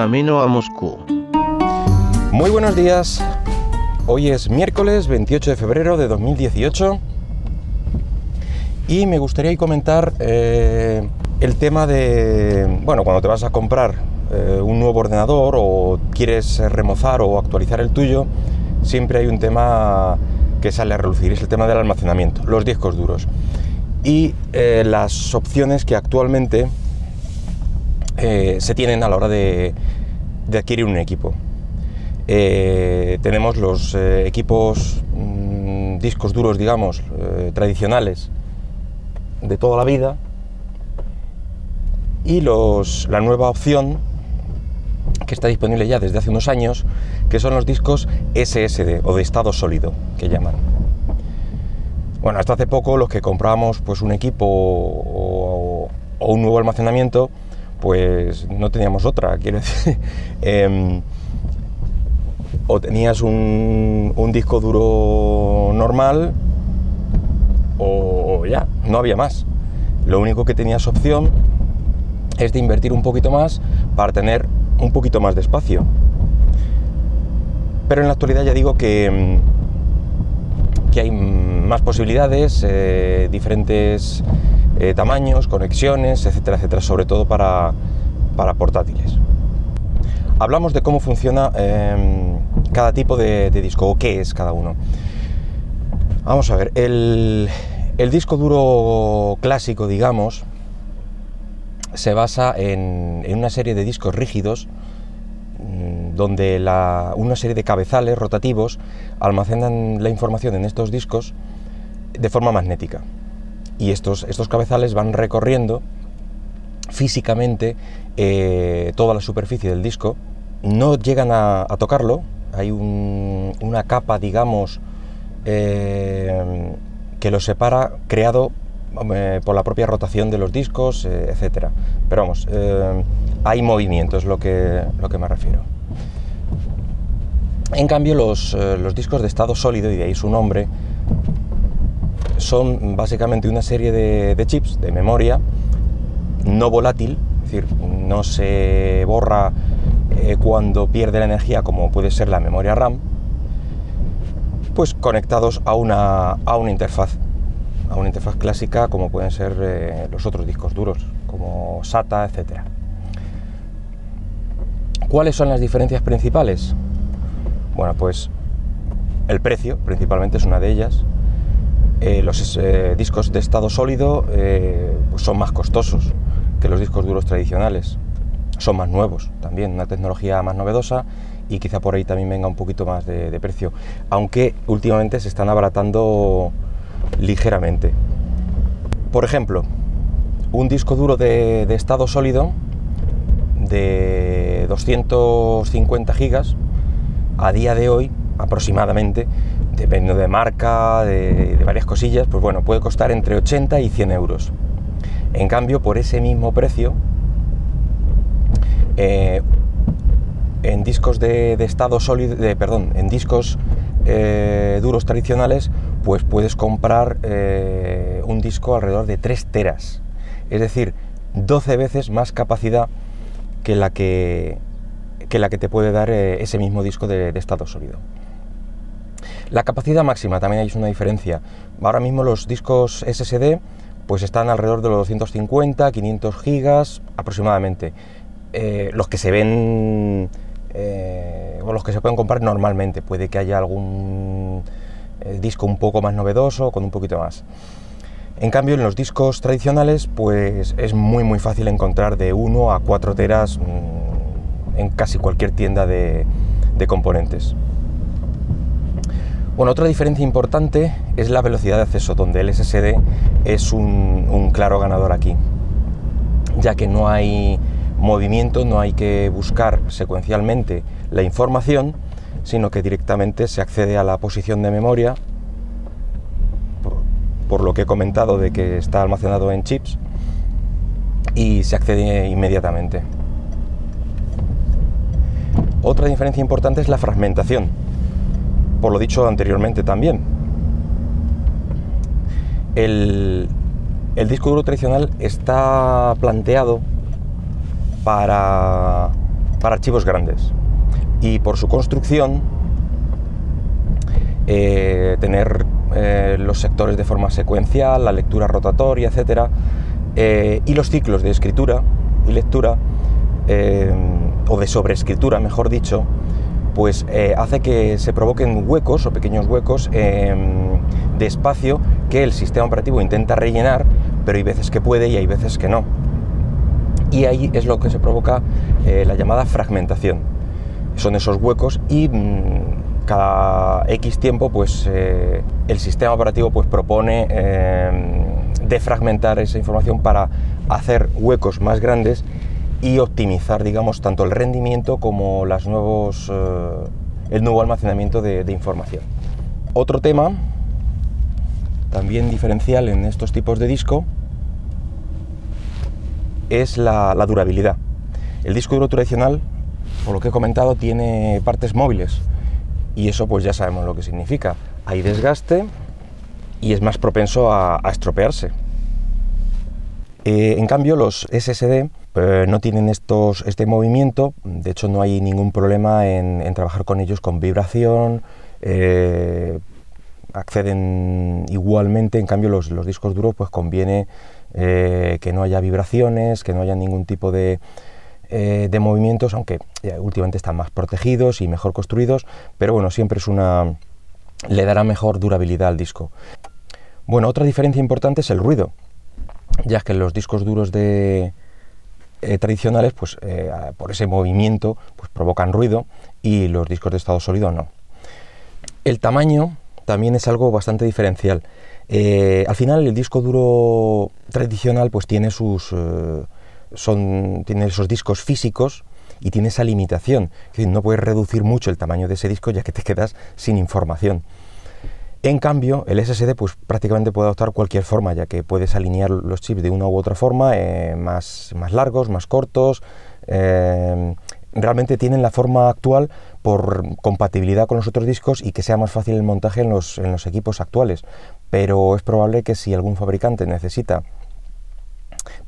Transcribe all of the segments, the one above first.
camino a Moscú. Muy buenos días. Hoy es miércoles 28 de febrero de 2018 y me gustaría comentar eh, el tema de, bueno, cuando te vas a comprar eh, un nuevo ordenador o quieres remozar o actualizar el tuyo, siempre hay un tema que sale a relucir, es el tema del almacenamiento, los discos duros y eh, las opciones que actualmente se tienen a la hora de, adquirir un equipo. tenemos los equipos mm, discos duros, digamos, tradicionales de toda la vida y los, la nueva opción que está disponible ya desde hace unos años, que son los discos SSD o de estado sólido, que llaman. Bueno, hasta hace poco los que comprábamos pues un equipo o, un nuevo almacenamiento, pues no teníamos otra, quiero decir. Em, o tenías un, disco duro normal o ya, no había más. Lo único que tenías opción es de invertir un poquito más para tener un poquito más de espacio. Pero en la actualidad ya digo que, mm, que hay más posibilidades, eh, diferentes eh, tamaños, conexiones, etcétera, etcétera, sobre todo para, para portátiles. Hablamos de cómo funciona em, cada tipo de, de disco o qué es cada uno. Vamos a ver, el, el disco duro clásico, digamos, se basa en, una serie de discos rígidos mm, donde una serie de cabezales rotativos almacenan la información en estos discos de forma magnética. Y estos, estos cabezales van recorriendo físicamente eh, toda la superficie del disco, no llegan a, tocarlo, hay una capa, digamos, eh, que los separa creado eh, por la propia rotación de los discos, eh, etc. Pero vamos, hay movimiento, es lo que, lo que me refiero. En cambio, los, discos de estado sólido, y de ahí su nombre, son básicamente una serie de, chips de memoria no volátil, es decir, no se borra cuando pierde la energía como puede ser la memoria RAM, pues conectados a una, a una interfaz, a una interfaz clásica como pueden ser eh, los otros discos duros, como SATA, etc. ¿Cuáles son las diferencias principales? Bueno, pues el precio principalmente es una de ellas. Eh, los eh, discos de estado sólido pues son más costosos que los discos duros tradicionales. Son más nuevos también, una tecnología más novedosa y quizá por ahí también venga un poquito más de, precio, aunque últimamente se están abaratando ligeramente. Por ejemplo, un disco duro de, estado sólido de 250 gigas a día de hoy aproximadamente, dependiendo de marca, de, varias cosillas, pues bueno, puede costar entre 80 y 100 euros. En cambio, por ese mismo precio, eh, en discos de, estado sólido, perdón, en discos eh, duros tradicionales, pues puedes comprar eh, un disco alrededor de 3 teras, es decir, 12 veces más capacidad que la que, que, la que te puede dar ese mismo disco de, estado sólido. La capacidad máxima también hay una diferencia. Ahora mismo los discos SSD pues están alrededor de los 250, 500 gigas aproximadamente. los que se ven eh, o los que se pueden comprar normalmente. Puede que haya algún eh, disco un poco más novedoso, con un poquito más. En cambio, en los discos tradicionales, pues es muy muy fácil encontrar de 1 a 4 teras mm, en casi cualquier tienda de, componentes. Bueno, otra diferencia importante es la velocidad de acceso, donde el SSD es un claro ganador aquí, ya que no hay movimiento no hay que buscar secuencialmente la información, sino que directamente se accede a la posición de memoria, por, lo que he comentado de que está almacenado en chips, y se accede inmediatamente. Otra diferencia importante es la fragmentación, por lo dicho anteriormente también. El, el disco duro tradicional está planteado para para archivos grandes. Y por su construcción, eh, tener eh, los sectores de forma secuencial, la lectura rotatoria, etc. Eh, y los ciclos de escritura y lectura, o de sobreescritura, mejor dicho, pues hace que se provoquen huecos o pequeños huecos de espacio que el sistema operativo intenta rellenar, pero hay veces que puede y hay veces que no. Y ahí es lo que se provoca la llamada fragmentación. Son esos huecos y mm, cada X tiempo pues eh, el sistema operativo pues propone eh, defragmentar esa información para hacer huecos más grandes y optimizar digamos tanto el rendimiento como las nuevos, eh, el nuevo almacenamiento de, información. Otro tema también diferencial en estos tipos de disco es la, durabilidad. El disco duro tradicional, por lo que he comentado, tiene partes móviles, y eso pues ya sabemos lo que significa. Hay desgaste y es más propenso a, estropearse. Eh, en cambio, los SSD eh, no tienen estos, este movimiento, de hecho no hay ningún problema en, trabajar con ellos con vibración, eh, acceden igualmente, en cambio los, los discos duros pues conviene que no haya vibraciones, que no haya ningún tipo de, eh, de movimientos, aunque eh, últimamente están más protegidos y mejor construidos, pero bueno, siempre es una... le dará mejor durabilidad al disco. Bueno, otra diferencia importante es el ruido, ya que los discos duros de, eh, tradicionales, pues por ese movimiento, pues provocan ruido y los discos de estado sólido no. El tamaño también es algo bastante diferencial. al final el disco duro tradicional pues tiene sus son, tiene esos discos físicos y tiene esa limitación. no puedes reducir mucho el tamaño de ese disco ya que te quedas sin información. En cambio, el SSD pues, prácticamente puede adoptar cualquier forma, ya que puedes alinear los chips de una u otra forma, eh, más, más, largos, más cortos. Eh, realmente tienen la forma actual por compatibilidad con los otros discos y que sea más fácil el montaje en los, en los equipos actuales. Pero es probable que si algún fabricante necesita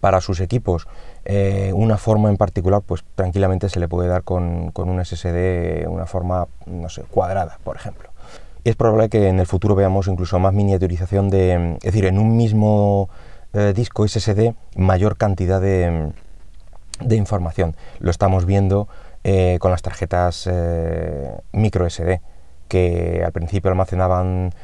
para sus equipos eh, una forma en particular, pues tranquilamente se le puede dar con, un SSD una forma, no sé, cuadrada, por ejemplo. Es probable que en el futuro veamos incluso más miniaturización de, es decir, en un mismo eh, disco SSD mayor cantidad de, información. Lo estamos viendo eh, con las tarjetas micro SD, que al principio almacenaban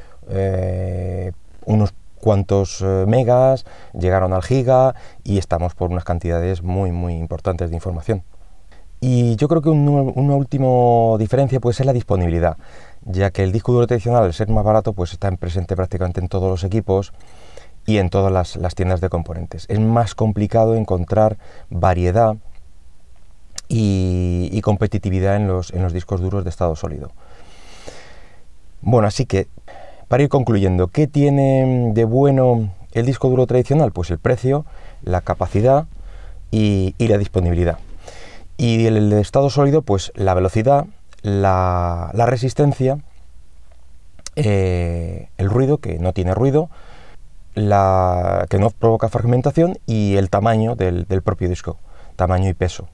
unos cuantos eh, megas, llegaron al giga y estamos por unas cantidades muy, muy importantes de información. Y yo creo que una última diferencia puede ser la disponibilidad, ya que el disco duro tradicional, al ser más barato, pues está presente prácticamente en todos los equipos y en todas las, tiendas de componentes. Es más complicado encontrar variedad y, competitividad en los, en los discos duros de estado sólido. Bueno, así que para ir concluyendo, ¿qué tiene de bueno el disco duro tradicional? Pues el precio, la capacidad y, la disponibilidad. Y el de estado sólido, pues la velocidad, la, resistencia, eh, el ruido, que no tiene ruido, la, que no provoca fragmentación y el tamaño del, propio disco, tamaño y peso.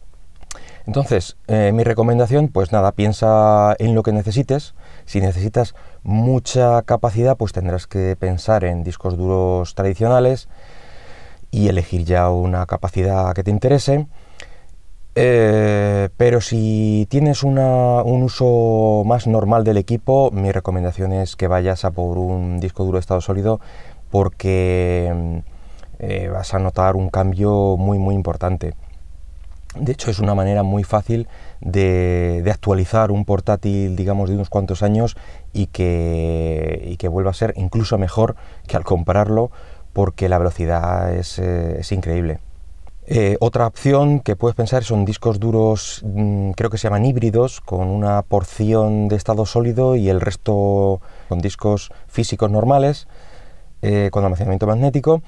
Entonces, eh, mi recomendación, pues nada, piensa en lo que necesites. Si necesitas mucha capacidad, pues tendrás que pensar en discos duros tradicionales y elegir ya una capacidad que te interese. Eh, pero si tienes un uso más normal del equipo, mi recomendación es que vayas a por un disco duro de estado sólido porque eh, vas a notar un cambio muy muy importante. De hecho, es una manera muy fácil de, actualizar un portátil, digamos, de unos cuantos años y que, que, vuelva a ser incluso mejor que al comprarlo porque la velocidad es, eh, increíble. Eh, otra opción que puedes pensar son discos duros, mm, creo que se llaman híbridos, con una porción de estado sólido y el resto con discos físicos normales, eh, con almacenamiento magnético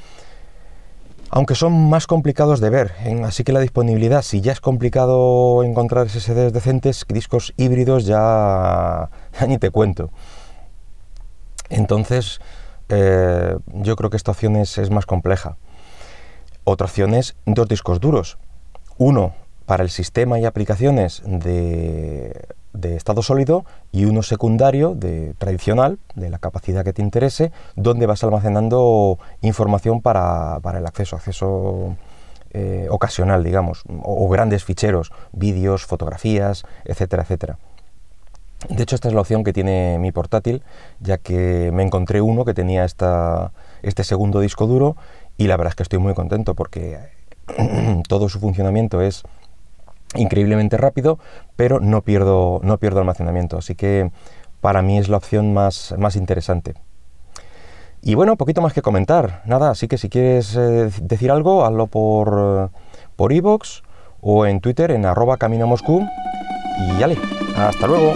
aunque son más complicados de ver, así que la disponibilidad, si ya es complicado encontrar SSDs decentes, discos híbridos ya, ni te cuento. Entonces, eh, yo creo que esta opción es, más compleja. Otra opción es dos discos duros. Uno para el sistema y aplicaciones de, estado sólido y uno secundario de tradicional, de la capacidad que te interese, donde vas almacenando información para, el acceso, acceso eh, ocasional, digamos, o, grandes ficheros, vídeos, fotografías, etcétera, etcétera. De hecho, esta es la opción que tiene mi portátil, ya que me encontré uno que tenía este segundo disco duro y la verdad es que estoy muy contento porque todo su funcionamiento es increíblemente rápido, pero no pierdo, no pierdo almacenamiento. Así que para mí es la opción más, más interesante. Y bueno, poquito más que comentar. Nada, así que si quieres eh, decir algo, hazlo por por iVoox o en Twitter en arroba camino moscú. Y hasta luego.